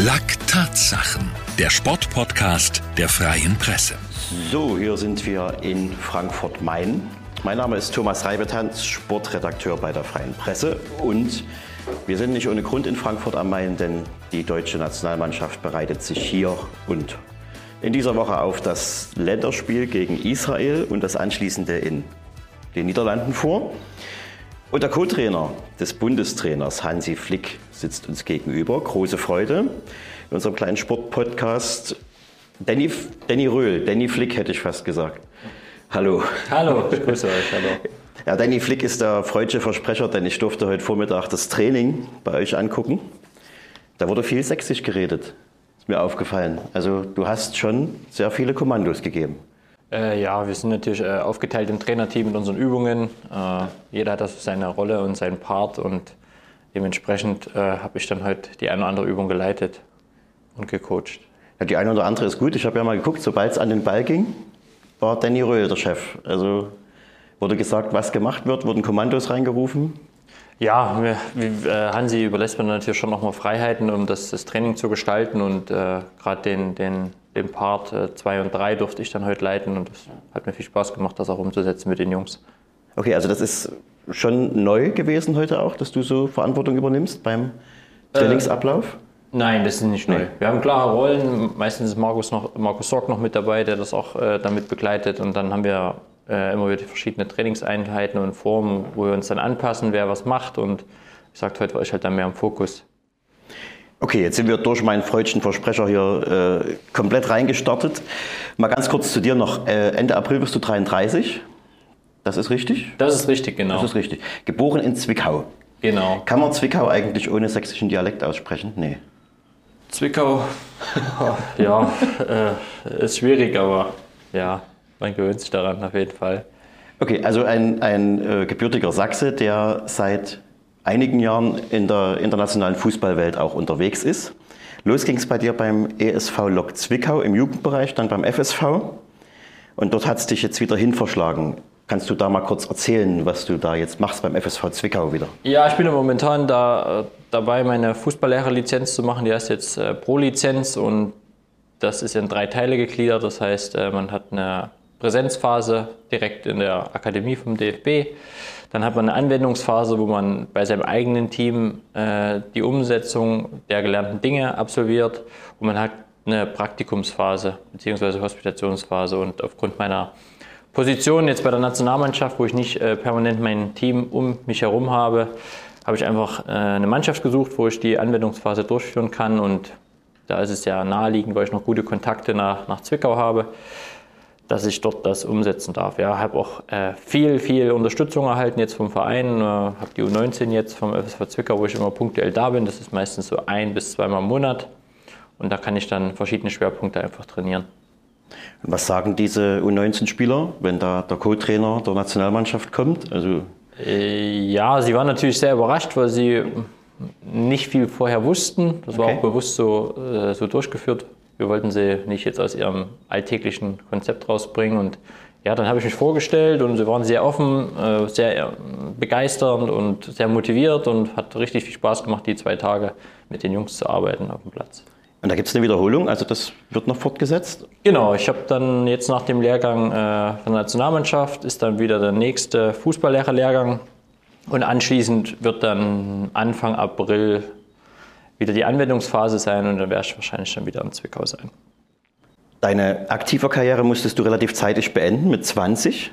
Lack Tatsachen, der Sportpodcast der Freien Presse. So, hier sind wir in Frankfurt-Main. Mein Name ist Thomas Reibetanz, Sportredakteur bei der Freien Presse. Und wir sind nicht ohne Grund in Frankfurt am Main, denn die deutsche Nationalmannschaft bereitet sich hier und in dieser Woche auf das Länderspiel gegen Israel und das anschließende in den Niederlanden vor. Und der Co-Trainer des Bundestrainers Hansi Flick sitzt uns gegenüber. Große Freude. In unserem kleinen Sportpodcast Danny, Danny Röhl, Danny Flick hätte ich fast gesagt. Hallo. Hallo, ich grüße euch. Hallo. Ja, Danny Flick ist der freudsche Versprecher, denn ich durfte heute Vormittag das Training bei euch angucken. Da wurde viel sächsisch geredet, ist mir aufgefallen. Also du hast schon sehr viele Kommandos gegeben. Äh, ja, wir sind natürlich äh, aufgeteilt im Trainerteam mit unseren Übungen. Äh, jeder hat also seine Rolle und seinen Part und dementsprechend äh, habe ich dann halt die eine oder andere Übung geleitet und gecoacht. Ja, die eine oder andere ist gut. Ich habe ja mal geguckt, sobald es an den Ball ging, war Danny Röhl der Chef. Also wurde gesagt, was gemacht wird, wurden Kommandos reingerufen. Ja, äh, Hansi überlässt mir natürlich schon nochmal Freiheiten, um das, das, Training zu gestalten und äh, gerade den, den den Part 2 äh, und 3 durfte ich dann heute leiten und das hat mir viel Spaß gemacht, das auch umzusetzen mit den Jungs. Okay, also das ist schon neu gewesen heute auch, dass du so Verantwortung übernimmst beim Trainingsablauf? Äh, nein, das ist nicht neu. Wir haben klare Rollen. Meistens ist Markus, noch, Markus Sorg noch mit dabei, der das auch äh, damit begleitet. Und dann haben wir äh, immer wieder verschiedene Trainingseinheiten und Formen, wo wir uns dann anpassen, wer was macht. Und ich sagte, heute war ich halt dann mehr im Fokus. Okay, jetzt sind wir durch meinen freudschen Versprecher hier äh, komplett reingestartet. Mal ganz kurz zu dir noch. Äh, Ende April bist du 33. Das ist richtig? Das ist richtig, genau. Das ist richtig. Geboren in Zwickau. Genau. Kann man Zwickau eigentlich ohne sächsischen Dialekt aussprechen? Nee. Zwickau, ja, äh, ist schwierig, aber ja, man gewöhnt sich daran auf jeden Fall. Okay, also ein, ein äh, gebürtiger Sachse, der seit einigen Jahren in der internationalen Fußballwelt auch unterwegs ist. Los ging es bei dir beim ESV Lok Zwickau im Jugendbereich, dann beim FSV. Und dort hat es dich jetzt wieder hin verschlagen. Kannst du da mal kurz erzählen, was du da jetzt machst beim FSV Zwickau wieder? Ja, ich bin momentan da, äh, dabei, meine Fußballlehrerlizenz zu machen. Die heißt jetzt äh, Pro-Lizenz und das ist in drei Teile gegliedert. Das heißt, äh, man hat eine Präsenzphase direkt in der Akademie vom DFB. Dann hat man eine Anwendungsphase, wo man bei seinem eigenen Team äh, die Umsetzung der gelernten Dinge absolviert. Und man hat eine Praktikumsphase bzw. Hospitationsphase. Und aufgrund meiner Position jetzt bei der Nationalmannschaft, wo ich nicht äh, permanent mein Team um mich herum habe, habe ich einfach äh, eine Mannschaft gesucht, wo ich die Anwendungsphase durchführen kann. Und da ist es ja naheliegend, weil ich noch gute Kontakte nach, nach Zwickau habe dass ich dort das umsetzen darf. Ja, habe auch äh, viel, viel Unterstützung erhalten jetzt vom Verein. Äh, habe die U19 jetzt vom FSV Zwickau, wo ich immer punktuell da bin. Das ist meistens so ein bis zweimal im Monat. Und da kann ich dann verschiedene Schwerpunkte einfach trainieren. Und was sagen diese U19-Spieler, wenn da der Co-Trainer der Nationalmannschaft kommt? Also äh, ja, sie waren natürlich sehr überrascht, weil sie nicht viel vorher wussten. Das war auch bewusst so, äh, so durchgeführt wir wollten sie nicht jetzt aus ihrem alltäglichen Konzept rausbringen. Und ja, dann habe ich mich vorgestellt und sie waren sehr offen, äh, sehr äh, begeisternd und sehr motiviert und hat richtig viel Spaß gemacht, die zwei Tage mit den Jungs zu arbeiten auf dem Platz. Und da gibt es eine Wiederholung, also das wird noch fortgesetzt? Genau, ich habe dann jetzt nach dem Lehrgang äh, von der Nationalmannschaft ist dann wieder der nächste Fußballlehrerlehrgang und anschließend wird dann Anfang April wieder die Anwendungsphase sein und dann werde ich wahrscheinlich schon wieder in Zwickau sein. Deine aktive Karriere musstest du relativ zeitig beenden, mit 20.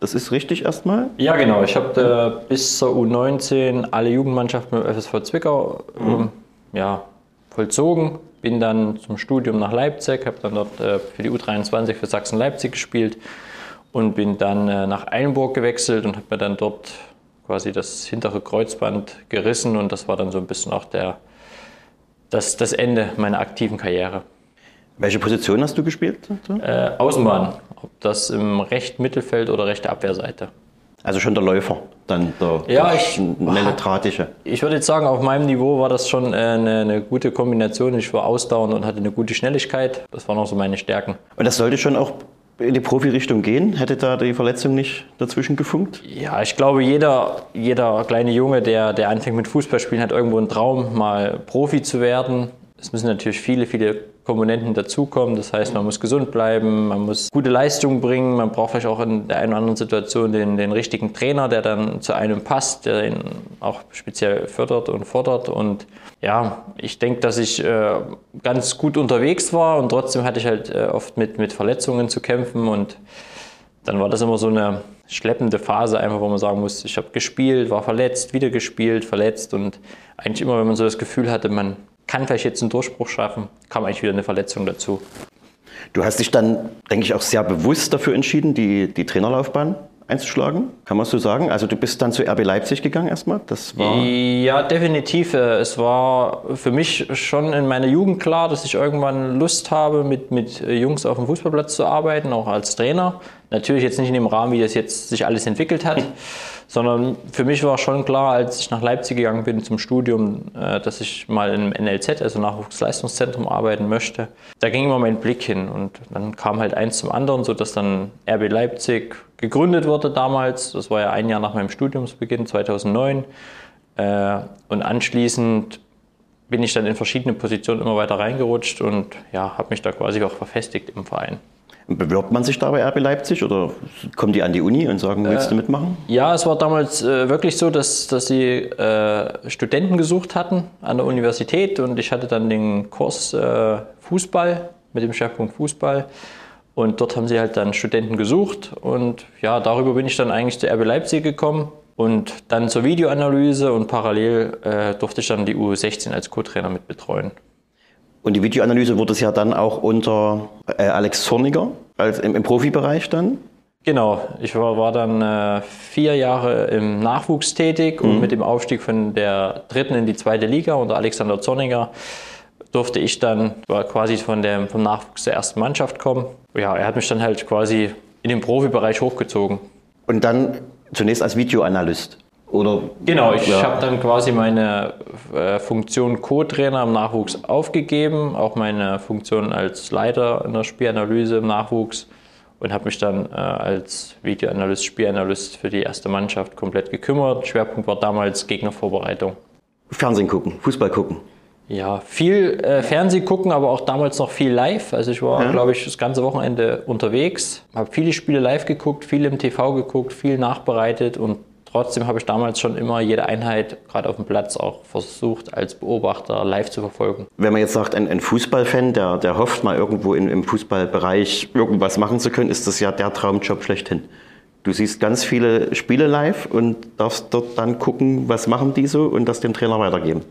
Das ist richtig erstmal? Ja, genau. Ich habe bis zur U19 alle Jugendmannschaften mit FSV Zwickau mhm. ähm, ja, vollzogen. Bin dann zum Studium nach Leipzig, habe dann dort äh, für die U23 für Sachsen-Leipzig gespielt und bin dann äh, nach Eilenburg gewechselt und habe mir dann dort quasi das hintere Kreuzband gerissen und das war dann so ein bisschen auch der, das, das Ende meiner aktiven Karriere. Welche Position hast du gespielt? Äh, Außenbahn, ob das im rechten Mittelfeld oder rechte Abwehrseite. Also schon der Läufer, dann der, Ja, der ich- Melodratische. Ich würde jetzt sagen, auf meinem Niveau war das schon äh, eine, eine gute Kombination. Ich war ausdauernd und hatte eine gute Schnelligkeit. Das waren auch so meine Stärken. Und das sollte schon auch in die Profirichtung gehen? Hätte da die Verletzung nicht dazwischen gefunkt? Ja, ich glaube, jeder, jeder kleine Junge, der, der anfängt mit Fußballspielen, hat irgendwo einen Traum, mal Profi zu werden. Es müssen natürlich viele, viele Komponenten dazukommen. Das heißt, man muss gesund bleiben, man muss gute Leistungen bringen, man braucht vielleicht auch in der einen oder anderen Situation den, den richtigen Trainer, der dann zu einem passt, der ihn auch speziell fördert und fordert. Und ja, ich denke, dass ich äh, ganz gut unterwegs war und trotzdem hatte ich halt äh, oft mit, mit Verletzungen zu kämpfen und dann war das immer so eine schleppende Phase, einfach wo man sagen muss, ich habe gespielt, war verletzt, wieder gespielt, verletzt und eigentlich immer, wenn man so das Gefühl hatte, man kann vielleicht jetzt einen Durchbruch schaffen, kam eigentlich wieder eine Verletzung dazu. Du hast dich dann, denke ich, auch sehr bewusst dafür entschieden, die, die Trainerlaufbahn einzuschlagen. Kann man so sagen? Also du bist dann zu RB Leipzig gegangen erstmal? Das war... Ja, definitiv. Äh, Es war für mich schon in meiner Jugend klar, dass ich irgendwann Lust habe, mit, mit Jungs auf dem Fußballplatz zu arbeiten, auch als Trainer. Natürlich jetzt nicht in dem Rahmen, wie das jetzt sich alles entwickelt hat, sondern für mich war schon klar, als ich nach Leipzig gegangen bin zum Studium, äh, dass ich mal im NLZ, also Nachwuchsleistungszentrum, arbeiten möchte. Da ging immer mein Blick hin und dann kam halt eins zum anderen, sodass dann RB Leipzig gegründet wurde damals. Das war ja ein Jahr nach meinem Studiumsbeginn, 2009. Äh, und anschließend bin ich dann in verschiedene Positionen immer weiter reingerutscht und ja, habe mich da quasi auch verfestigt im Verein. Bewirbt man sich da bei RB Leipzig oder kommen die an die Uni und sagen, willst du mitmachen? Ja, es war damals äh, wirklich so, dass, dass sie äh, Studenten gesucht hatten an der Universität und ich hatte dann den Kurs äh, Fußball mit dem Schwerpunkt Fußball und dort haben sie halt dann Studenten gesucht und ja, darüber bin ich dann eigentlich zu RB Leipzig gekommen und dann zur Videoanalyse und parallel äh, durfte ich dann die U16 als Co-Trainer mit betreuen. Und die Videoanalyse wurde es ja dann auch unter äh, Alex Zorniger als im, im Profibereich dann. Genau, ich war, war dann äh, vier Jahre im Nachwuchs tätig und mit dem Aufstieg von der dritten in die zweite Liga unter Alexander Zorniger durfte ich dann war quasi von dem, vom Nachwuchs der ersten Mannschaft kommen. Ja, er hat mich dann halt quasi in den Profibereich hochgezogen. Und dann zunächst als Videoanalyst. Oder Genau, ich Ja. habe dann quasi meine äh, Funktion Co-Trainer im Nachwuchs aufgegeben, auch meine Funktion als Leiter in der Spielanalyse im Nachwuchs und habe mich dann äh, als Videoanalyst, Spielanalyst für die erste Mannschaft komplett gekümmert. Schwerpunkt war damals Gegnervorbereitung. Fernsehen gucken, Fußball gucken. Ja, viel äh, Fernseh gucken, aber auch damals noch viel live. Also ich war, glaube ich, das ganze Wochenende unterwegs, habe viele Spiele live geguckt, viel im TV geguckt, viel nachbereitet und trotzdem habe ich damals schon immer jede Einheit, gerade auf dem Platz, auch versucht, als Beobachter live zu verfolgen. Wenn man jetzt sagt, ein, ein Fußballfan, der, der hofft mal irgendwo in, im Fußballbereich irgendwas machen zu können, ist das ja der Traumjob schlechthin. Du siehst ganz viele Spiele live und darfst dort dann gucken, was machen die so und das dem Trainer weitergeben.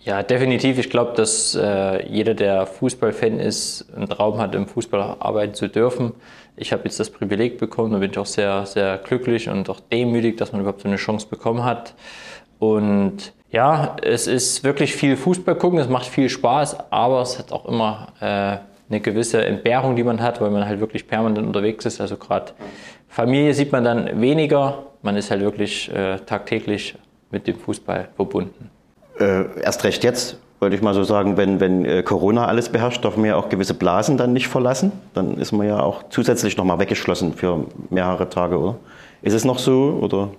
Ja, definitiv. Ich glaube, dass äh, jeder, der Fußballfan ist, einen Traum hat, im Fußball arbeiten zu dürfen. Ich habe jetzt das Privileg bekommen, da bin ich auch sehr, sehr glücklich und auch demütig, dass man überhaupt so eine Chance bekommen hat. Und ja, es ist wirklich viel Fußball gucken, es macht viel Spaß, aber es hat auch immer äh, eine gewisse Entbehrung, die man hat, weil man halt wirklich permanent unterwegs ist. Also gerade Familie sieht man dann weniger, man ist halt wirklich äh, tagtäglich mit dem Fußball verbunden. Äh, erst recht jetzt, wollte ich mal so sagen, wenn, wenn äh, Corona alles beherrscht, darf man ja auch gewisse Blasen dann nicht verlassen. Dann ist man ja auch zusätzlich nochmal weggeschlossen für mehrere Tage, oder? Ist es noch so? Oder?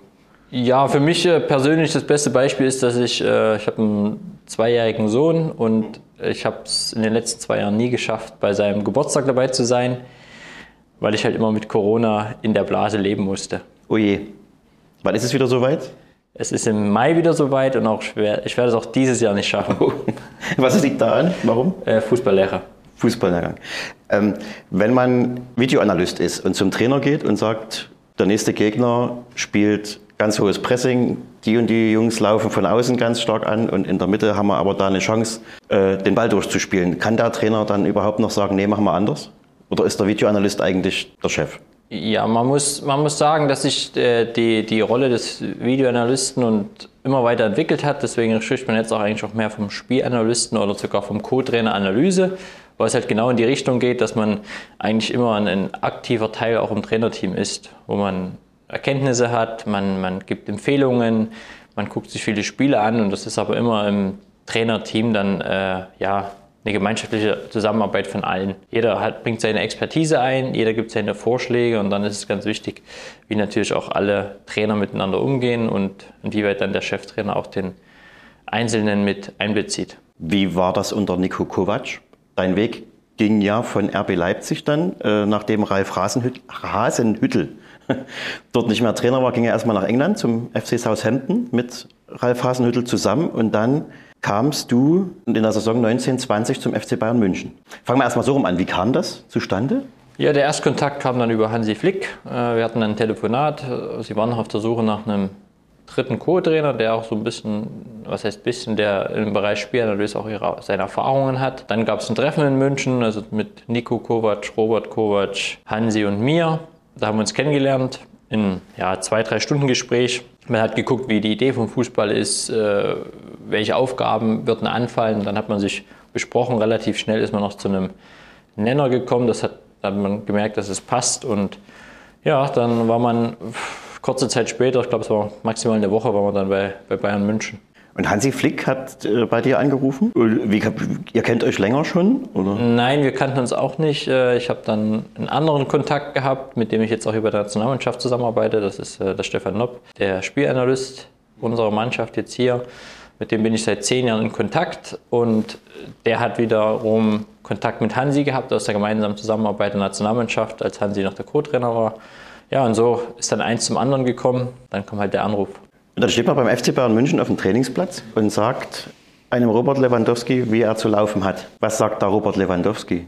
Ja, für mich äh, persönlich das beste Beispiel ist, dass ich, äh, ich habe einen zweijährigen Sohn und ich habe es in den letzten zwei Jahren nie geschafft, bei seinem Geburtstag dabei zu sein, weil ich halt immer mit Corona in der Blase leben musste. Oh je. Wann ist es wieder soweit? Es ist im Mai wieder soweit und auch schwer, ich werde es auch dieses Jahr nicht schaffen. Was liegt da an? Warum? Äh, Fußballlehrer. Fußballlehrgang. Ähm, wenn man Videoanalyst ist und zum Trainer geht und sagt, der nächste Gegner spielt ganz hohes Pressing, die und die Jungs laufen von außen ganz stark an und in der Mitte haben wir aber da eine Chance, äh, den Ball durchzuspielen. Kann der Trainer dann überhaupt noch sagen, nee, machen wir anders? Oder ist der Videoanalyst eigentlich der Chef? Ja, man muss, man muss sagen, dass sich äh, die, die Rolle des Videoanalysten und immer weiter entwickelt hat. Deswegen spricht man jetzt auch eigentlich auch mehr vom Spielanalysten oder sogar vom Co-Trainer Analyse, weil es halt genau in die Richtung geht, dass man eigentlich immer ein, ein aktiver Teil auch im Trainerteam ist, wo man Erkenntnisse hat, man, man gibt Empfehlungen, man guckt sich viele Spiele an und das ist aber immer im Trainerteam dann äh, ja eine gemeinschaftliche Zusammenarbeit von allen. Jeder hat, bringt seine Expertise ein, jeder gibt seine Vorschläge und dann ist es ganz wichtig, wie natürlich auch alle Trainer miteinander umgehen und inwieweit dann der Cheftrainer auch den Einzelnen mit einbezieht. Wie war das unter Nico Kovac? Dein Weg ging ja von RB Leipzig dann, äh, nachdem Ralf Hasenhüttel, Hasenhüttel dort nicht mehr Trainer war, ging er erstmal nach England zum FC Southampton mit Ralf Hasenhüttel zusammen und dann kamst du in der Saison 1920 zum FC Bayern München. Fangen wir erstmal so rum an. Wie kam das zustande? Ja, der Erstkontakt kam dann über Hansi Flick. Äh, wir hatten ein Telefonat. Sie waren auf der Suche nach einem dritten Co-Trainer, der auch so ein bisschen, was heißt bisschen, der im Bereich Spielanalyse auch ihre, seine Erfahrungen hat. Dann gab es ein Treffen in München, also mit Nico Kovac, Robert Kovac, Hansi und mir. Da haben wir uns kennengelernt in ja, zwei, drei Stunden Gespräch. Man hat geguckt, wie die Idee vom Fußball ist, äh, welche Aufgaben würden anfallen. Dann hat man sich besprochen, relativ schnell ist man noch zu einem Nenner gekommen. Das hat, hat man gemerkt, dass es passt. Und ja, dann war man kurze Zeit später, ich glaube, es war maximal eine Woche, war man dann bei, bei Bayern München. Und Hansi Flick hat äh, bei dir angerufen? Wie, ihr kennt euch länger schon? Oder? Nein, wir kannten uns auch nicht. Äh, ich habe dann einen anderen Kontakt gehabt, mit dem ich jetzt auch über der Nationalmannschaft zusammenarbeite. Das ist äh, der Stefan Nopp, der Spielanalyst unserer Mannschaft jetzt hier. Mit dem bin ich seit zehn Jahren in Kontakt und der hat wiederum Kontakt mit Hansi gehabt aus der gemeinsamen Zusammenarbeit der Nationalmannschaft, als Hansi noch der Co-Trainer war. Ja, und so ist dann eins zum anderen gekommen. Dann kam halt der Anruf. Und dann steht man beim FC Bayern München auf dem Trainingsplatz und sagt einem Robert Lewandowski, wie er zu laufen hat. Was sagt da Robert Lewandowski?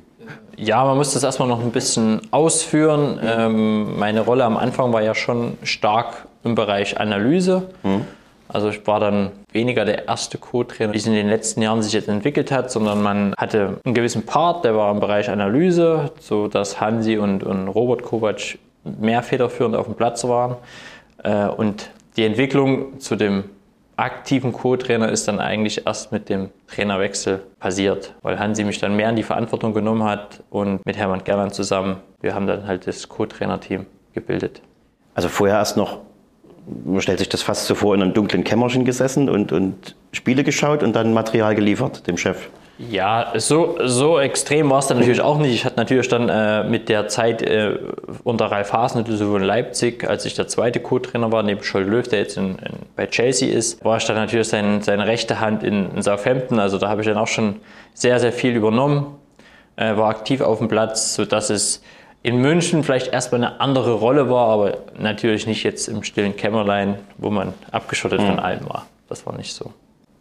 Ja, man muss das erstmal noch ein bisschen ausführen. Ähm, meine Rolle am Anfang war ja schon stark im Bereich Analyse. Mhm. Also ich war dann weniger der erste Co-Trainer, wie es in den letzten Jahren sich jetzt entwickelt hat, sondern man hatte einen gewissen Part, der war im Bereich Analyse, so dass Hansi und, und Robert Kovac mehr federführend auf dem Platz waren. Äh, und die Entwicklung zu dem aktiven Co-Trainer ist dann eigentlich erst mit dem Trainerwechsel passiert, weil Hansi mich dann mehr in die Verantwortung genommen hat und mit Hermann Gerland zusammen, wir haben dann halt das Co-Trainer-Team gebildet. Also vorher erst noch man stellt sich das fast so vor, in einem dunklen Kämmerchen gesessen und, und Spiele geschaut und dann Material geliefert dem Chef. Ja, so, so extrem war es dann natürlich auch nicht. Ich hatte natürlich dann äh, mit der Zeit äh, unter Ralf Hasenhüttl sowohl in Leipzig, als ich der zweite Co-Trainer war, neben Scholl Löw, der jetzt in, in, bei Chelsea ist, war ich dann natürlich sein, seine rechte Hand in, in Southampton. Also da habe ich dann auch schon sehr, sehr viel übernommen, äh, war aktiv auf dem Platz, sodass es in München vielleicht erstmal eine andere Rolle war, aber natürlich nicht jetzt im stillen Kämmerlein, wo man abgeschottet mhm. von allem war. Das war nicht so.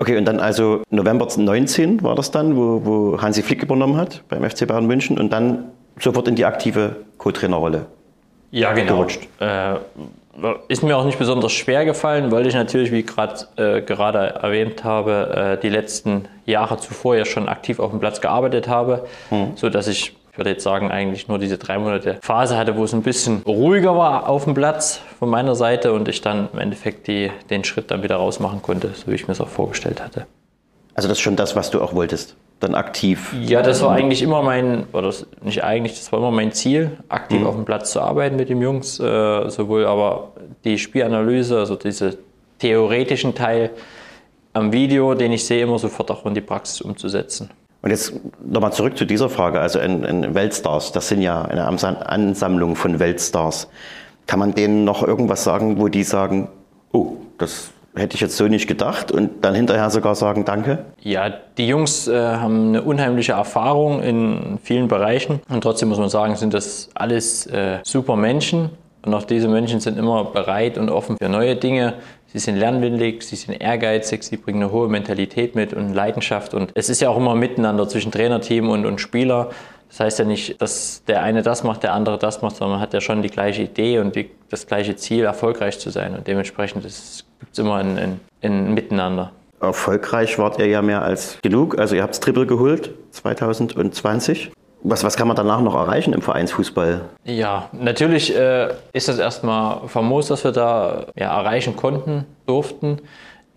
Okay, und dann also November 19 war das dann, wo, wo Hansi Flick übernommen hat beim FC Bayern München und dann sofort in die aktive Co-Trainerrolle. Ja, genau. Äh, ist mir auch nicht besonders schwer gefallen, weil ich natürlich, wie grad, äh, gerade erwähnt habe, äh, die letzten Jahre zuvor ja schon aktiv auf dem Platz gearbeitet habe, mhm. sodass ich ich würde jetzt sagen, eigentlich nur diese drei Monate Phase hatte, wo es ein bisschen ruhiger war auf dem Platz von meiner Seite und ich dann im Endeffekt die, den Schritt dann wieder rausmachen konnte, so wie ich mir es auch vorgestellt hatte. Also das ist schon das, was du auch wolltest, dann aktiv? Ja, das war eigentlich immer mein, oder nicht eigentlich, das war immer mein Ziel, aktiv mhm. auf dem Platz zu arbeiten mit den Jungs, äh, sowohl aber die Spielanalyse, also diese theoretischen Teil am Video, den ich sehe, immer sofort auch in die Praxis umzusetzen. Und jetzt nochmal zurück zu dieser Frage. Also in, in Weltstars, das sind ja eine Ansammlung von Weltstars. Kann man denen noch irgendwas sagen, wo die sagen, oh, das hätte ich jetzt so nicht gedacht und dann hinterher sogar sagen Danke? Ja, die Jungs äh, haben eine unheimliche Erfahrung in vielen Bereichen und trotzdem muss man sagen, sind das alles äh, super Menschen und auch diese Menschen sind immer bereit und offen für neue Dinge. Sie sind lernwillig, sie sind ehrgeizig, sie bringen eine hohe Mentalität mit und Leidenschaft. Und es ist ja auch immer miteinander zwischen Trainerteam und, und Spieler. Das heißt ja nicht, dass der eine das macht, der andere das macht, sondern man hat ja schon die gleiche Idee und die, das gleiche Ziel, erfolgreich zu sein. Und dementsprechend gibt es immer ein, ein, ein Miteinander. Erfolgreich wart ihr ja mehr als genug. Also ihr habt das Triple geholt 2020. Was, was kann man danach noch erreichen im Vereinsfußball? Ja, natürlich äh, ist das erstmal famos, dass wir da ja, erreichen konnten, durften.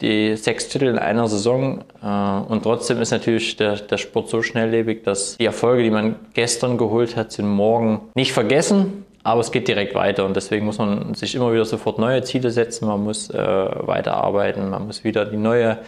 Die sechs Titel in einer Saison. Äh, und trotzdem ist natürlich der, der Sport so schnelllebig, dass die Erfolge, die man gestern geholt hat, sind morgen nicht vergessen. Aber es geht direkt weiter und deswegen muss man sich immer wieder sofort neue Ziele setzen. Man muss äh, weiterarbeiten, man muss wieder die neue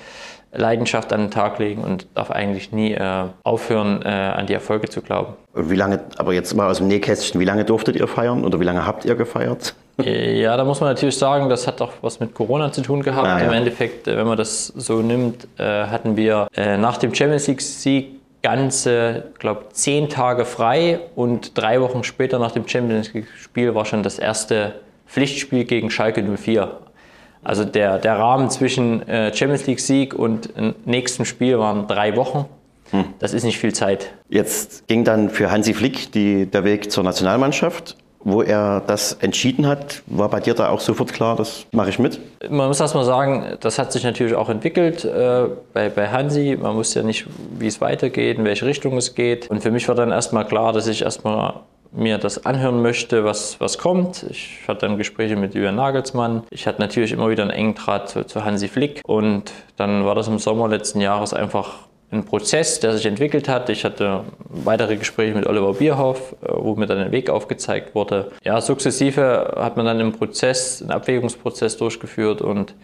Leidenschaft an den Tag legen und darf eigentlich nie äh, aufhören, äh, an die Erfolge zu glauben. Und wie lange, aber jetzt mal aus dem Nähkästchen, wie lange durftet ihr feiern oder wie lange habt ihr gefeiert? Äh, ja, da muss man natürlich sagen, das hat auch was mit Corona zu tun gehabt. Ah, ja. Im Endeffekt, äh, wenn man das so nimmt, äh, hatten wir nach dem Champions League-Sieg ganze, glaube zehn Tage frei und drei Wochen später nach dem Champions League-Spiel war schon das erste Pflichtspiel gegen Schalke 04. Also der, der Rahmen zwischen äh, Champions League-Sieg und nächstem Spiel waren drei Wochen. Hm. Das ist nicht viel Zeit. Jetzt ging dann für Hansi Flick die, der Weg zur Nationalmannschaft. Wo er das entschieden hat, war bei dir da auch sofort klar, das mache ich mit? Man muss erst mal sagen, das hat sich natürlich auch entwickelt äh, bei, bei Hansi. Man wusste ja nicht, wie es weitergeht, in welche Richtung es geht. Und für mich war dann erstmal klar, dass ich erstmal mir das anhören möchte, was, was kommt. Ich hatte dann Gespräche mit Julian Nagelsmann. Ich hatte natürlich immer wieder einen engen Draht zu, zu Hansi Flick. Und dann war das im Sommer letzten Jahres einfach ein Prozess, der sich entwickelt hat. Ich hatte weitere Gespräche mit Oliver Bierhoff, äh, wo mir dann ein Weg aufgezeigt wurde. Ja, sukzessive hat man dann einen Prozess, einen Abwägungsprozess durchgeführt und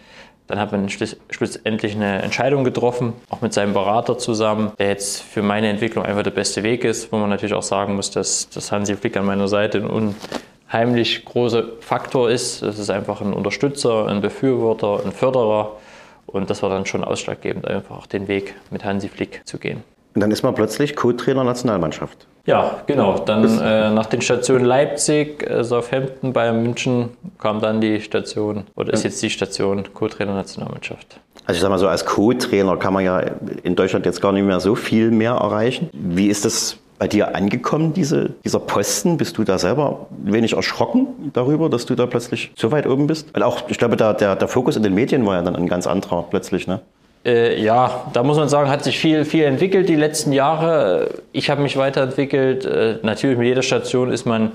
dann hat man schlussendlich eine Entscheidung getroffen, auch mit seinem Berater zusammen, der jetzt für meine Entwicklung einfach der beste Weg ist, wo man natürlich auch sagen muss, dass, dass Hansi Flick an meiner Seite ein unheimlich großer Faktor ist. Das ist einfach ein Unterstützer, ein Befürworter, ein Förderer. Und das war dann schon ausschlaggebend, einfach den Weg mit Hansi Flick zu gehen. Und dann ist man plötzlich Co-Trainer Nationalmannschaft. Ja, genau. Dann äh, nach den Stationen Leipzig, äh, Southampton, Bayern München kam dann die Station, oder ist jetzt die Station Co-Trainer Nationalmannschaft. Also ich sage mal so, als Co-Trainer kann man ja in Deutschland jetzt gar nicht mehr so viel mehr erreichen. Wie ist das bei dir angekommen, diese, dieser Posten? Bist du da selber wenig erschrocken darüber, dass du da plötzlich so weit oben bist? Weil auch, ich glaube, der, der, der Fokus in den Medien war ja dann ein ganz anderer plötzlich, ne? Äh, ja, da muss man sagen, hat sich viel, viel entwickelt die letzten Jahre. Ich habe mich weiterentwickelt. Äh, natürlich mit jeder Station ist man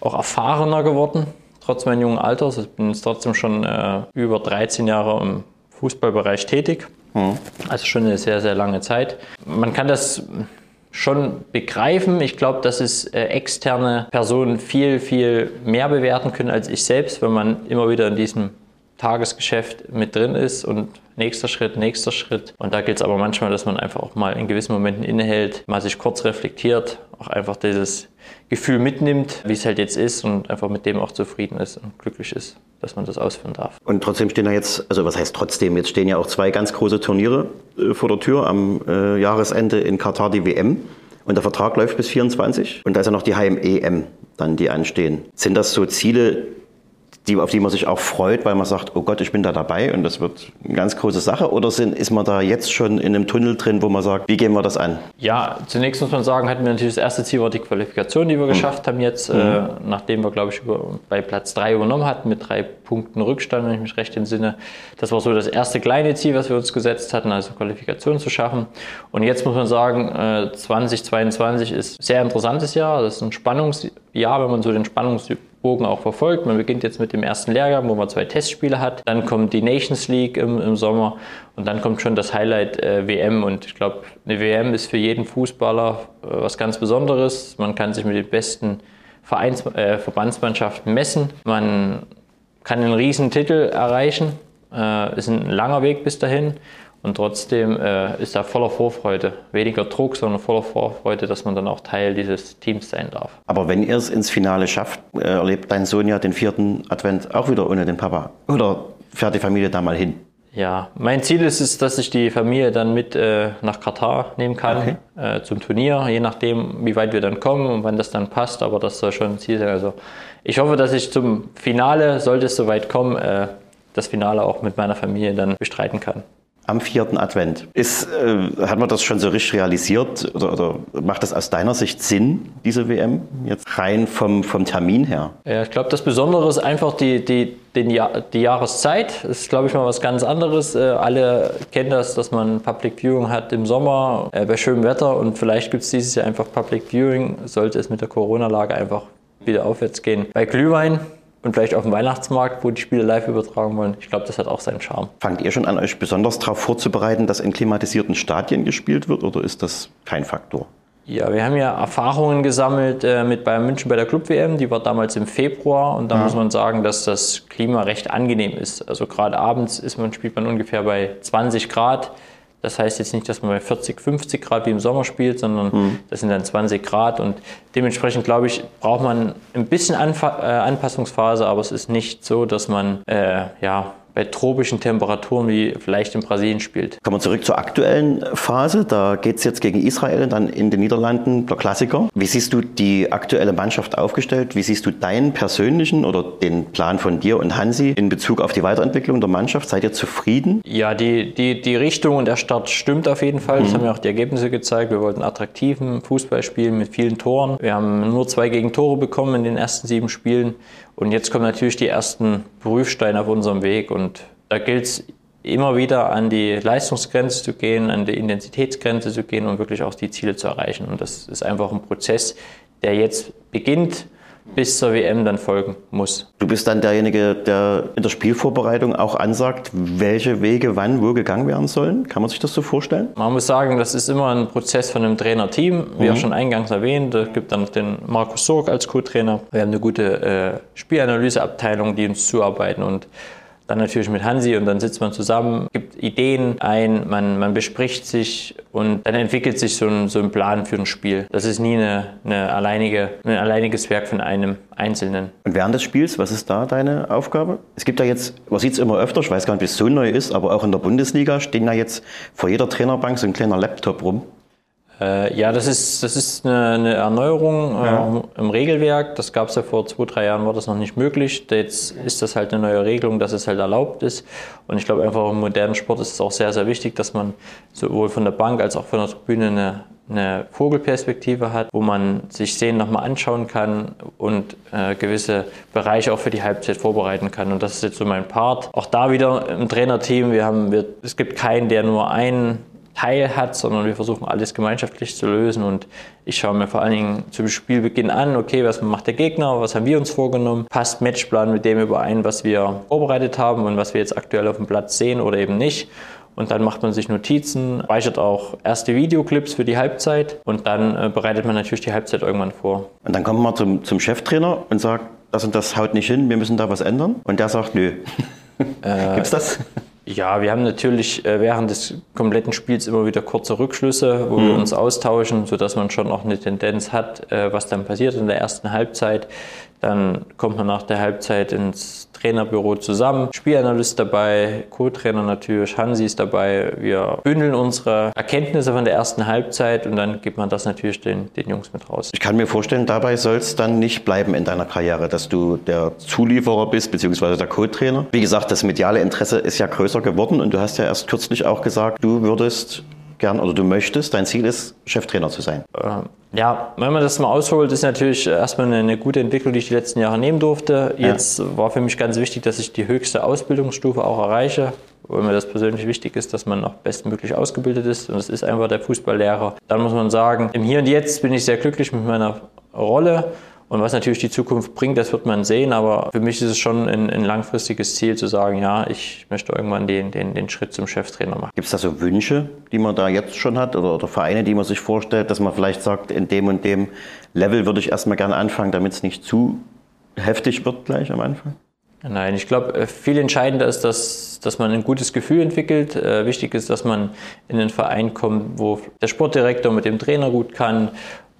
auch erfahrener geworden, trotz meines jungen Alters. Ich bin jetzt trotzdem schon äh, über 13 Jahre im Fußballbereich tätig. Mhm. Also schon eine sehr, sehr lange Zeit. Man kann das schon begreifen. Ich glaube, dass es äh, externe Personen viel, viel mehr bewerten können als ich selbst, wenn man immer wieder in diesem Tagesgeschäft mit drin ist und nächster Schritt, nächster Schritt. Und da gilt es aber manchmal, dass man einfach auch mal in gewissen Momenten innehält, mal sich kurz reflektiert, auch einfach dieses Gefühl mitnimmt, wie es halt jetzt ist und einfach mit dem auch zufrieden ist und glücklich ist, dass man das ausführen darf. Und trotzdem stehen da jetzt, also was heißt trotzdem, jetzt stehen ja auch zwei ganz große Turniere äh, vor der Tür am äh, Jahresende in Katar die WM. Und der Vertrag läuft bis 24 und da ist ja noch die HMEM dann, die anstehen. Sind das so Ziele, die, auf die man sich auch freut, weil man sagt, oh Gott, ich bin da dabei und das wird eine ganz große Sache? Oder sind, ist man da jetzt schon in einem Tunnel drin, wo man sagt, wie gehen wir das an? Ja, zunächst muss man sagen, hatten wir natürlich das erste Ziel war die Qualifikation, die wir mhm. geschafft haben jetzt, mhm. äh, nachdem wir, glaube ich, über, bei Platz 3 übernommen hatten mit drei Punkten Rückstand, wenn ich mich recht entsinne. Das war so das erste kleine Ziel, was wir uns gesetzt hatten, also Qualifikation zu schaffen. Und jetzt muss man sagen, äh, 2022 ist ein sehr interessantes Jahr, das ist ein Spannungsjahr, wenn man so den Spannungsjahr Bogen auch verfolgt. Man beginnt jetzt mit dem ersten Lehrgang, wo man zwei Testspiele hat. Dann kommt die Nations League im, im Sommer und dann kommt schon das Highlight äh, WM. Und ich glaube, eine WM ist für jeden Fußballer äh, was ganz Besonderes. Man kann sich mit den besten Vereins äh, Verbandsmannschaften messen. Man kann einen riesen Titel erreichen. Äh, ist ein langer Weg bis dahin. Und trotzdem äh, ist da voller Vorfreude. Weniger Druck, sondern voller Vorfreude, dass man dann auch Teil dieses Teams sein darf. Aber wenn ihr es ins Finale schafft, äh, erlebt dein Sohn ja den vierten Advent auch wieder ohne den Papa. Oder fährt die Familie da mal hin? Ja, mein Ziel ist es, dass ich die Familie dann mit äh, nach Katar nehmen kann okay. äh, zum Turnier, je nachdem, wie weit wir dann kommen und wann das dann passt. Aber das soll schon ein Ziel sein. Also ich hoffe, dass ich zum Finale, sollte es soweit kommen, äh, das Finale auch mit meiner Familie dann bestreiten kann. Am vierten Advent. Ist, äh, hat man das schon so richtig realisiert oder, oder, macht das aus deiner Sicht Sinn, diese WM, jetzt rein vom, vom Termin her? Ja, ich glaube, das Besondere ist einfach die, die, den Jahr, die Jahreszeit. Das ist, glaube ich, mal was ganz anderes. Äh, alle kennen das, dass man Public Viewing hat im Sommer äh, bei schönem Wetter und vielleicht gibt es dieses Jahr einfach Public Viewing, sollte es mit der Corona-Lage einfach wieder aufwärts gehen. Bei Glühwein und vielleicht auf dem Weihnachtsmarkt, wo die Spiele live übertragen wollen. Ich glaube, das hat auch seinen Charme. Fangt ihr schon an, euch besonders darauf vorzubereiten, dass in klimatisierten Stadien gespielt wird oder ist das kein Faktor? Ja, wir haben ja Erfahrungen gesammelt äh, mit Bayern München bei der Club-WM. Die war damals im Februar und da ja. muss man sagen, dass das Klima recht angenehm ist. Also gerade abends ist man, spielt man ungefähr bei 20 Grad. Das heißt jetzt nicht, dass man bei 40, 50 Grad wie im Sommer spielt, sondern mhm. das sind dann 20 Grad. Und dementsprechend, glaube ich, braucht man ein bisschen Anfa äh, Anpassungsphase, aber es ist nicht so, dass man äh, ja, bei tropischen Temperaturen wie vielleicht in Brasilien spielt. Kommen wir zurück zur aktuellen Phase. Da geht es jetzt gegen Israel, dann in den Niederlanden der Klassiker. Wie siehst du die aktuelle Mannschaft aufgestellt? Wie siehst du deinen persönlichen oder den Plan von dir und Hansi in Bezug auf die Weiterentwicklung der Mannschaft? Seid ihr zufrieden? Ja, die, die, die Richtung und der Start stimmt auf jeden Fall. Das mhm. haben ja auch die Ergebnisse gezeigt. Wir wollten attraktiven Fußball spielen mit vielen Toren. Wir haben nur zwei Gegentore bekommen in den ersten sieben Spielen und jetzt kommen natürlich die ersten Prüfsteine auf unserem Weg und da gilt es immer wieder an die Leistungsgrenze zu gehen, an die Intensitätsgrenze zu gehen und wirklich auch die Ziele zu erreichen. Und das ist einfach ein Prozess, der jetzt beginnt bis zur WM dann folgen muss. Du bist dann derjenige, der in der Spielvorbereitung auch ansagt, welche Wege wann wo gegangen werden sollen. Kann man sich das so vorstellen? Man muss sagen, das ist immer ein Prozess von einem Trainerteam. Wie mhm. auch schon eingangs erwähnt, es gibt dann den Markus Sorg als Co-Trainer. Wir haben eine gute äh, Spielanalyseabteilung, die uns zuarbeiten und dann natürlich mit Hansi und dann sitzt man zusammen, gibt Ideen ein, man, man bespricht sich und dann entwickelt sich so ein, so ein Plan für ein Spiel. Das ist nie eine, eine alleinige, ein alleiniges Werk von einem Einzelnen. Und während des Spiels, was ist da deine Aufgabe? Es gibt ja jetzt, man sieht es immer öfter, ich weiß gar nicht, wie es so neu ist, aber auch in der Bundesliga stehen ja jetzt vor jeder Trainerbank so ein kleiner Laptop rum. Äh, ja, das ist, das ist eine, eine Erneuerung ja. äh, im Regelwerk. Das gab es ja vor zwei, drei Jahren, war das noch nicht möglich. Jetzt ist das halt eine neue Regelung, dass es halt erlaubt ist. Und ich glaube einfach im modernen Sport ist es auch sehr, sehr wichtig, dass man sowohl von der Bank als auch von der Tribüne eine, eine Vogelperspektive hat, wo man sich Szenen nochmal anschauen kann und äh, gewisse Bereiche auch für die Halbzeit vorbereiten kann. Und das ist jetzt so mein Part. Auch da wieder im Trainerteam, wir haben, wir, es gibt keinen, der nur einen Teil hat, sondern wir versuchen alles gemeinschaftlich zu lösen. Und ich schaue mir vor allen Dingen zum Spielbeginn an, okay, was macht der Gegner, was haben wir uns vorgenommen, passt Matchplan mit dem überein, was wir vorbereitet haben und was wir jetzt aktuell auf dem Platz sehen oder eben nicht. Und dann macht man sich Notizen, speichert auch erste Videoclips für die Halbzeit und dann äh, bereitet man natürlich die Halbzeit irgendwann vor. Und dann kommt man zum, zum Cheftrainer und sagt, das und das haut nicht hin, wir müssen da was ändern. Und der sagt, nö. Äh, Gibt's das? Ja, wir haben natürlich äh, während des kompletten Spiels immer wieder kurze Rückschlüsse, wo mhm. wir uns austauschen, sodass man schon auch eine Tendenz hat, äh, was dann passiert in der ersten Halbzeit. Dann kommt man nach der Halbzeit ins Trainerbüro zusammen. Spielanalyst dabei, Co-Trainer natürlich, Hansi ist dabei. Wir bündeln unsere Erkenntnisse von der ersten Halbzeit und dann gibt man das natürlich den, den Jungs mit raus. Ich kann mir vorstellen, dabei soll es dann nicht bleiben in deiner Karriere, dass du der Zulieferer bist, beziehungsweise der Co-Trainer. Wie gesagt, das mediale Interesse ist ja größer geworden und du hast ja erst kürzlich auch gesagt, du würdest gern oder du möchtest, dein Ziel ist, Cheftrainer zu sein? Ähm, ja, wenn man das mal ausholt, ist natürlich erstmal eine, eine, gute Entwicklung, die ich die letzten Jahre nehmen durfte. Jetzt ja. war für mich ganz wichtig, dass ich die höchste Ausbildungsstufe auch erreiche, weil mir das persönlich wichtig ist, dass man auch bestmöglich ausgebildet ist. Und das ist einfach der Fußballlehrer. Dann muss man sagen, im Hier und Jetzt bin ich sehr glücklich mit meiner Rolle und was natürlich die Zukunft bringt, das wird man sehen. Aber für mich ist es schon ein, ein langfristiges Ziel zu sagen, ja, ich möchte irgendwann den, den, den Schritt zum Cheftrainer machen. Gibt es da so Wünsche, die man da jetzt schon hat oder, oder Vereine, die man sich vorstellt, dass man vielleicht sagt, in dem und dem Level würde ich erstmal gerne anfangen, damit es nicht zu heftig wird gleich am Anfang? Nein, ich glaube, äh, viel entscheidender ist, dass, dass man ein gutes Gefühl entwickelt. Äh, wichtig ist, dass man in einen Verein kommt, wo der Sportdirektor mit dem Trainer gut kann,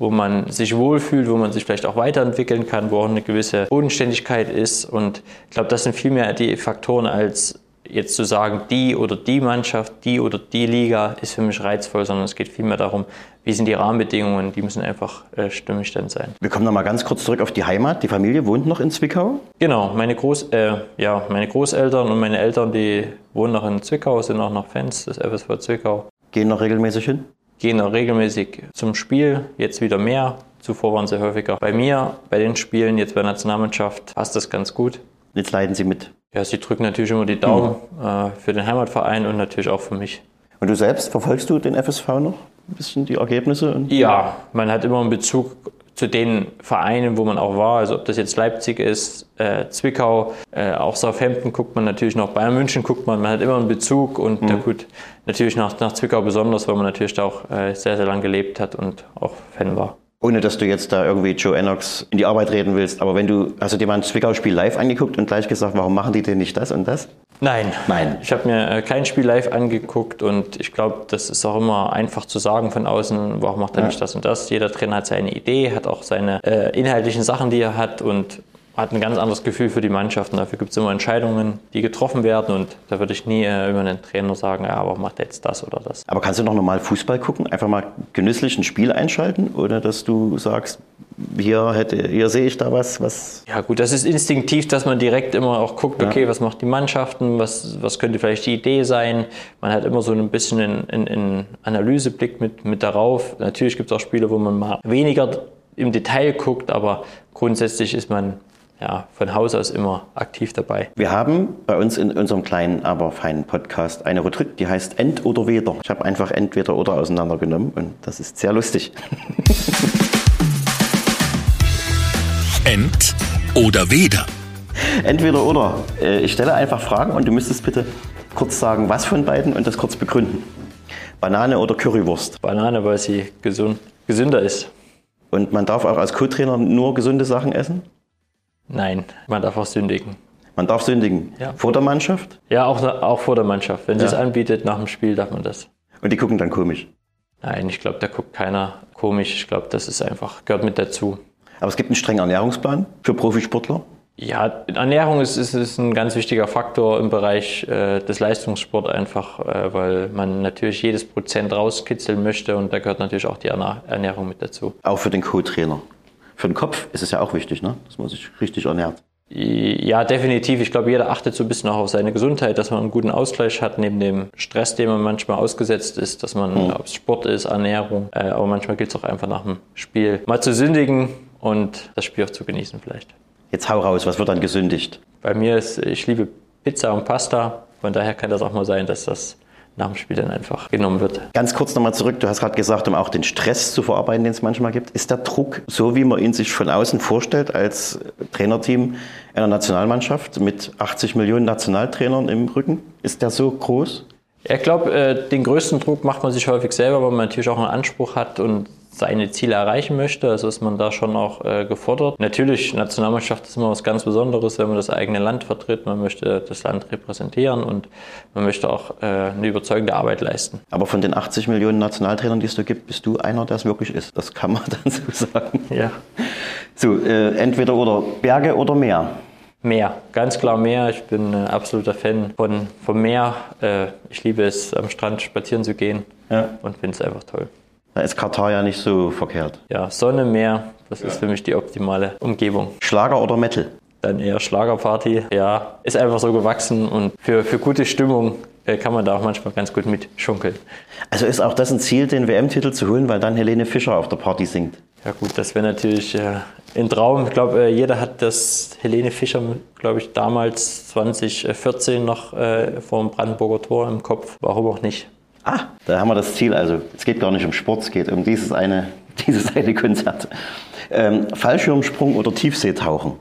wo man sich wohlfühlt, wo man sich vielleicht auch weiterentwickeln kann, wo auch eine gewisse Bodenständigkeit ist. Und ich glaube, das sind vielmehr die Faktoren als jetzt zu sagen, die oder die Mannschaft, die oder die Liga ist für mich reizvoll, sondern es geht vielmehr darum, wie sind die Rahmenbedingungen, die müssen einfach äh, stimmig dann sein. Wir kommen noch mal ganz kurz zurück auf die Heimat. Die Familie wohnt noch in Zwickau? Genau, meine, Groß, äh, ja, meine Großeltern und meine Eltern, die wohnen noch in Zwickau, sind auch noch Fans des FSV Zwickau. Gehen noch regelmäßig hin? Gehen regelmäßig zum Spiel, jetzt wieder mehr. Zuvor waren sie häufiger bei mir, bei den Spielen, jetzt bei der Nationalmannschaft passt das ganz gut. Jetzt leiden Sie mit. Ja, sie drücken natürlich immer die Daumen äh, für den Heimatverein und natürlich auch für mich. Und du selbst, verfolgst du den FSV noch? Ein bisschen die Ergebnisse? Ja, man hat immer einen Bezug zu den Vereinen, wo man auch war. Also ob das jetzt Leipzig ist, äh, Zwickau, äh, auch Southampton guckt man natürlich noch, Bayern München guckt man. Man hat immer einen Bezug und na gut, natürlich nach, nach Zwickau besonders, weil man natürlich da auch äh, sehr, sehr lange gelebt hat und auch Fan war. Ohne dass du jetzt da irgendwie Joe Ennox in die Arbeit reden willst. Aber wenn du, hast du dir mal ein Zwickau-Spiel live angeguckt und gleich gesagt, warum machen die denn nicht das und das? Nein. Nein. Ich habe mir äh, kein Spiel live angeguckt und ich glaube, das ist auch immer einfach zu sagen von außen, warum macht er Ja. nicht das und das. Jeder Trainer hat seine Idee, hat auch seine äh, inhaltlichen Sachen, die er hat und hat ein ganz anderes Gefühl für die Mannschaft. Und dafür gibt es immer Entscheidungen, die getroffen werden und da würde ich nie äh, über einen Trainer sagen, ja, warum macht jetzt das oder das. Aber kannst du noch normal Fußball gucken? Einfach mal genüsslich ein Spiel einschalten? Oder dass du sagst, hier, hätte, hier sehe ich da was, was. Ja gut, das ist instinktiv, dass man direkt immer auch guckt, okay, was macht die Mannschaften, was, was könnte vielleicht die Idee sein. Man hat immer so ein bisschen einen Analyseblick mit, mit darauf. Natürlich gibt es auch Spiele, wo man mal weniger im Detail guckt, aber grundsätzlich ist man ja, von Haus aus immer aktiv dabei. Wir haben bei uns in unserem kleinen, aber feinen Podcast eine Rubrik, die heißt End oder Weder. Ich habe einfach entweder oder auseinandergenommen und das ist sehr lustig. Ent oder Weder. Entweder oder. Äh, Ich stelle einfach Fragen und du müsstest bitte kurz sagen, was von beiden und das kurz begründen. Banane oder Currywurst. Banane, weil sie gesund, gesünder ist. Und man darf auch als Co-Trainer nur gesunde Sachen essen? Nein, man darf auch sündigen. Man darf sündigen. Ja. Vor der Mannschaft? Ja, auch, auch vor der Mannschaft. Wenn sie Ja. es anbietet, nach dem Spiel darf man das. Und die gucken dann komisch. Nein, ich glaube, da guckt keiner komisch. Ich glaube, das ist einfach, gehört mit dazu. Aber es gibt einen strengen Ernährungsplan für Profisportler. Ja, Ernährung ist, ist, ist ein ganz wichtiger Faktor im Bereich äh, des Leistungssports einfach, äh, weil man natürlich jedes Prozent rauskitzeln möchte und da gehört natürlich auch die Ernährung mit dazu. Auch für den Co-Trainer. Für den Kopf ist es ja auch wichtig, ne? dass man sich richtig ernährt. Ja, definitiv. Ich glaube, jeder achtet so ein bisschen auch auf seine Gesundheit, dass man einen guten Ausgleich hat neben dem Stress, dem man manchmal ausgesetzt ist, dass man, ob es Sport ist, Ernährung, äh, aber manchmal gilt es auch einfach nach dem Spiel mal zu sündigen und das Spiel auch zu genießen vielleicht. Jetzt hau raus, was wird dann gesündigt? Bei mir ist, ich liebe Pizza und Pasta, von daher kann das auch mal sein, dass das nach dem Spiel dann einfach genommen wird. Ganz kurz nochmal zurück. Du hast gerade gesagt, um auch den Stress zu verarbeiten, den es manchmal gibt. Ist der Druck so, wie man ihn sich von außen vorstellt, als Trainerteam einer Nationalmannschaft mit 80 Millionen Nationaltrainern im Rücken? Ist der so groß? Ich glaube, äh, den größten Druck macht man sich häufig selber, weil man natürlich auch einen Anspruch hat und seine Ziele erreichen möchte. Also ist man da schon auch äh, gefordert. Natürlich, Nationalmannschaft ist immer was ganz Besonderes, wenn man das eigene Land vertritt. Man möchte das Land repräsentieren und man möchte auch äh, eine überzeugende Arbeit leisten. Aber von den 80 Millionen Nationaltrainern, die es da gibt, bist du einer, der es wirklich ist. Das kann man dann so sagen. Ja. So, äh, entweder oder Berge oder Meer. Meer, ganz klar Meer. Ich bin ein absoluter Fan von, vom Meer. Äh, ich liebe es, am Strand spazieren zu gehen Ja. und finde es einfach toll. Da ist Katar ja nicht so verkehrt. Ja, Sonne, Meer, das ist für mich die optimale Umgebung. Schlager oder Metal? Dann eher Schlagerparty. Ja, ist einfach so gewachsen und für, für gute Stimmung äh, kann man da auch manchmal ganz gut mitschunkeln. Also ist auch das ein Ziel, den WM-Titel zu holen, weil dann Helene Fischer auf der Party singt. Ja gut, das wäre natürlich äh, ein Traum. Ich glaube, äh, jeder hat das Helene Fischer, glaube ich, damals 2014 noch äh, vor dem Brandenburger Tor im Kopf. Warum auch nicht? Ah, da haben wir das Ziel. Also es geht gar nicht um Sport, es geht um dieses eine, dieses eine Konzert. Ähm, Fallschirmsprung oder Tiefseetauchen?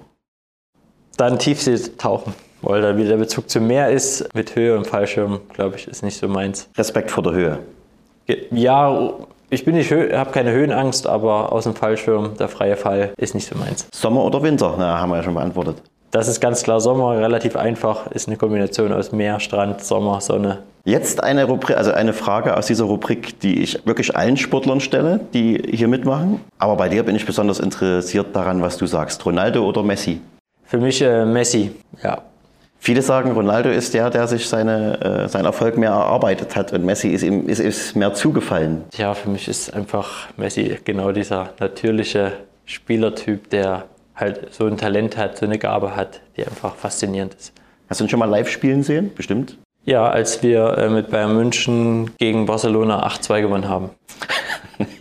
Dann Tiefsee tauchen, weil da wieder der Bezug zum Meer ist. Mit Höhe und Fallschirm, glaube ich, ist nicht so meins. Respekt vor der Höhe. Ja, ich bin nicht, habe keine Höhenangst, aber aus dem Fallschirm, der freie Fall, ist nicht so meins. Sommer oder Winter? Na, haben wir ja schon beantwortet. Das ist ganz klar Sommer, relativ einfach, ist eine Kombination aus Meer, Strand, Sommer, Sonne. Jetzt eine, Rubrik, also eine Frage aus dieser Rubrik, die ich wirklich allen Sportlern stelle, die hier mitmachen. Aber bei dir bin ich besonders interessiert daran, was du sagst. Ronaldo oder Messi? Für mich äh, Messi, ja. Viele sagen, Ronaldo ist der, der sich seine, äh, seinen Erfolg mehr erarbeitet hat und Messi ist ihm ist, ist mehr zugefallen. Ja, für mich ist einfach Messi genau dieser natürliche Spielertyp, der halt so ein Talent hat, so eine Gabe hat, die einfach faszinierend ist. Hast du ihn schon mal live spielen sehen? Bestimmt. Ja, als wir äh, mit Bayern München gegen Barcelona 8-2 gewonnen haben.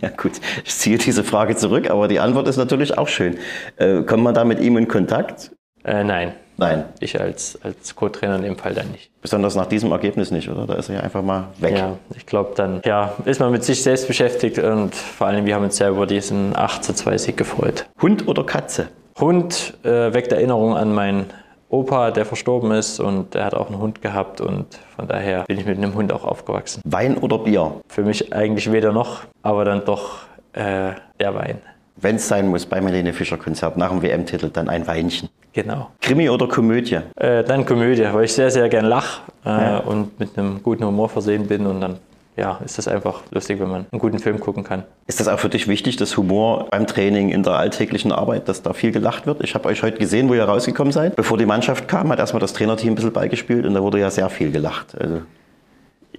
Ja gut, ich ziehe diese Frage zurück, aber die Antwort ist natürlich auch schön. Äh, kommt man da mit ihm in Kontakt? Äh, nein. Nein. Ich als, als Co-Trainer in dem Fall dann nicht. Besonders nach diesem Ergebnis nicht, oder? Da ist er ja einfach mal weg. Ja, ich glaube dann, ja, ist man mit sich selbst beschäftigt und vor allem wir haben uns sehr über diesen 8 zu 2 Sieg gefreut. Hund oder Katze? Hund äh, weckt Erinnerungen an meinen Opa, der verstorben ist und er hat auch einen Hund gehabt und von daher bin ich mit einem Hund auch aufgewachsen. Wein oder Bier? Für mich eigentlich weder noch, aber dann doch äh, der Wein. Wenn es sein muss, beim Helene Fischer Konzert nach dem WM-Titel, dann ein Weinchen. Genau. Krimi oder Komödie? Äh, dann Komödie, weil ich sehr, sehr gern lache äh, Ja. und mit einem guten Humor versehen bin und dann ja, ist das einfach lustig, wenn man einen guten Film gucken kann. Ist das auch für dich wichtig, dass Humor beim Training in der alltäglichen Arbeit, dass da viel gelacht wird? Ich habe euch heute gesehen, wo ihr rausgekommen seid. Bevor die Mannschaft kam, hat erstmal das Trainerteam ein bisschen beigespielt und da wurde ja sehr viel gelacht. Also,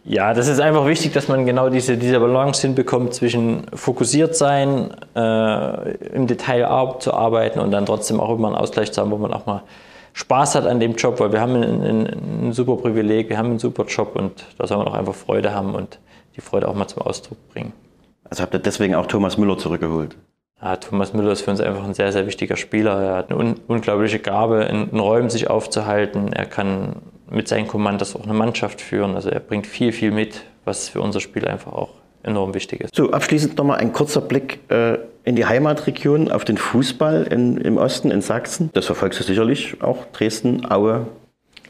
Ja, das ist einfach wichtig, dass man genau diese, diese Balance hinbekommt zwischen fokussiert sein, äh, im Detail zu arbeiten und dann trotzdem auch immer einen Ausgleich zu haben, wo man auch mal Spaß hat an dem Job, weil wir haben ein, ein, ein super Privileg, wir haben einen super Job und da soll man auch einfach Freude haben und die Freude auch mal zum Ausdruck bringen. also habt ihr deswegen auch Thomas Müller zurückgeholt. Ja, Thomas Müller ist für uns einfach ein sehr, sehr wichtiger Spieler. Er hat eine un unglaubliche Gabe, in, in Räumen sich aufzuhalten. Er kann mit seinen Kommandos auch eine Mannschaft führen. Also er bringt viel, viel mit, was für unser Spiel einfach auch enorm wichtig ist. So, abschließend nochmal ein kurzer Blick äh, in die Heimatregion, auf den Fußball in, im Osten, in Sachsen. Das verfolgst du sicherlich auch. Dresden, Aue.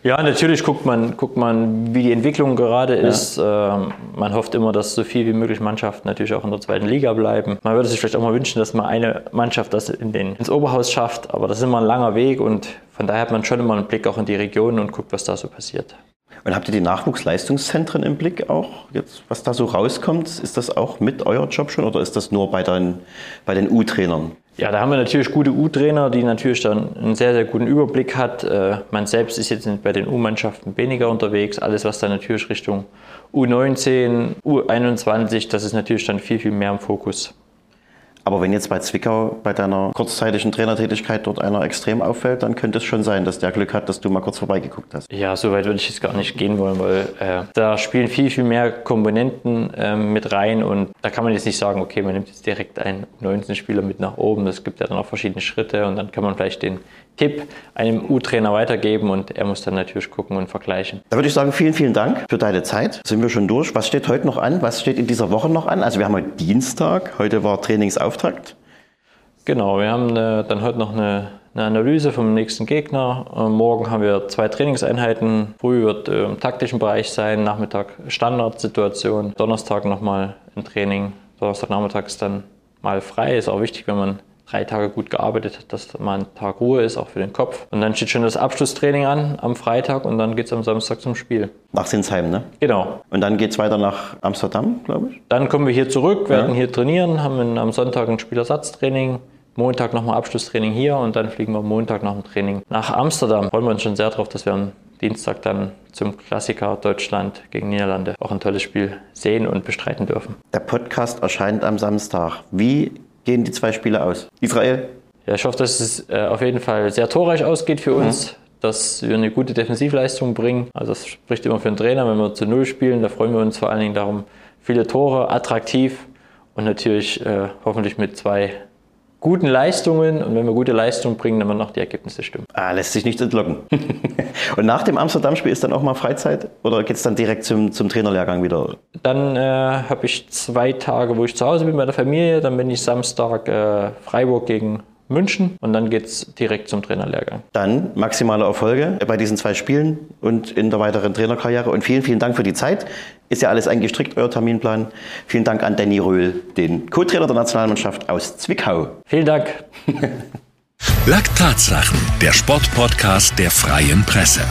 Ja, natürlich guckt man, guckt man, wie die Entwicklung gerade ist. Ähm, man hofft immer, dass so viel wie möglich Mannschaften natürlich auch in der zweiten Liga bleiben. Man würde sich vielleicht auch mal wünschen, dass mal eine Mannschaft das in den, ins Oberhaus schafft, aber das ist immer ein langer Weg und von daher hat man schon immer einen Blick auch in die Region und guckt, was da so passiert. Und habt ihr die Nachwuchsleistungszentren im Blick auch? Jetzt, was da so rauskommt, ist das auch mit euer Job schon oder ist das nur bei den, bei den U-Trainern? Ja, da haben wir natürlich gute U-Trainer, die natürlich dann einen sehr, sehr guten Überblick hat. Äh, man selbst ist jetzt bei den U-Mannschaften weniger unterwegs. Alles, was dann natürlich Richtung U19, U21, das ist natürlich dann viel, viel mehr im Fokus. Aber wenn jetzt bei Zwickau bei deiner kurzzeitigen Trainertätigkeit dort einer extrem auffällt, dann könnte es schon sein, dass der Glück hat, dass du mal kurz vorbeigeguckt hast. Ja, so weit würde ich jetzt gar nicht gehen wollen, weil äh, da spielen viel, viel mehr Komponenten ähm, mit rein und da kann man jetzt nicht sagen, okay, man nimmt jetzt direkt einen 19-Spieler mit nach oben. Es gibt ja dann auch verschiedene Schritte und dann kann man vielleicht den Tipp einem U-Trainer weitergeben und er muss dann natürlich gucken und vergleichen. Da würde ich sagen, vielen, vielen Dank für deine Zeit. Sind wir schon durch? Was steht heute noch an? Was steht in dieser Woche noch an? Also wir haben heute Dienstag, heute war Trainingsauftakt. Genau, wir haben äh, dann heute noch eine, eine Analyse vom nächsten Gegner. Äh, morgen haben wir zwei Trainingseinheiten. Früh wird äh, im taktischen Bereich sein, Nachmittag Standardsituation, Donnerstag nochmal ein Training. Donnerstagnachmittag ist dann mal frei. Ist auch wichtig, wenn man drei Tage gut gearbeitet hat, dass mal ein Tag Ruhe ist, auch für den Kopf. Und dann steht schon das Abschlusstraining an am Freitag und dann geht es am Samstag zum Spiel. Nach Sinsheim, ne? Genau. Und dann geht es weiter nach Amsterdam, glaube ich. Dann kommen wir hier zurück, werden Ja. hier trainieren, haben am Sonntag ein Spielersatztraining, Montag nochmal Abschlusstraining hier und dann fliegen wir Montag nach dem Training nach Amsterdam. Freuen wir uns schon sehr drauf, dass wir am Dienstag dann zum Klassiker Deutschland gegen Niederlande auch ein tolles Spiel sehen und bestreiten dürfen. Der Podcast erscheint am Samstag. Wie gehen die zwei Spiele aus? Israel? Ja, ich hoffe, dass es äh, auf jeden Fall sehr torreich ausgeht für uns, dass wir eine gute Defensivleistung bringen. Also das spricht immer für einen Trainer, wenn wir zu Null spielen. Da freuen wir uns vor allen Dingen darum, viele Tore, attraktiv und natürlich äh, hoffentlich mit zwei guten Leistungen. Und wenn wir gute Leistungen bringen, dann werden auch die Ergebnisse stimmen. Ah, lässt sich nicht entlocken. Und nach dem Amsterdam-Spiel ist dann auch mal Freizeit? Oder geht es dann direkt zum, zum Trainerlehrgang wieder? Dann äh, habe ich zwei Tage, wo ich zu Hause bin bei der Familie. Dann bin ich Samstag äh, Freiburg gegen München und dann geht es direkt zum Trainerlehrgang. Dann maximale Erfolge bei diesen zwei Spielen und in der weiteren Trainerkarriere. Und vielen, vielen Dank für die Zeit. Ist ja alles eingestrickt, euer Terminplan. Vielen Dank an Danny Röhl, den Co-Trainer der Nationalmannschaft aus Zwickau. Vielen Dank. Laktatsachen, der Sportpodcast der Freien Presse.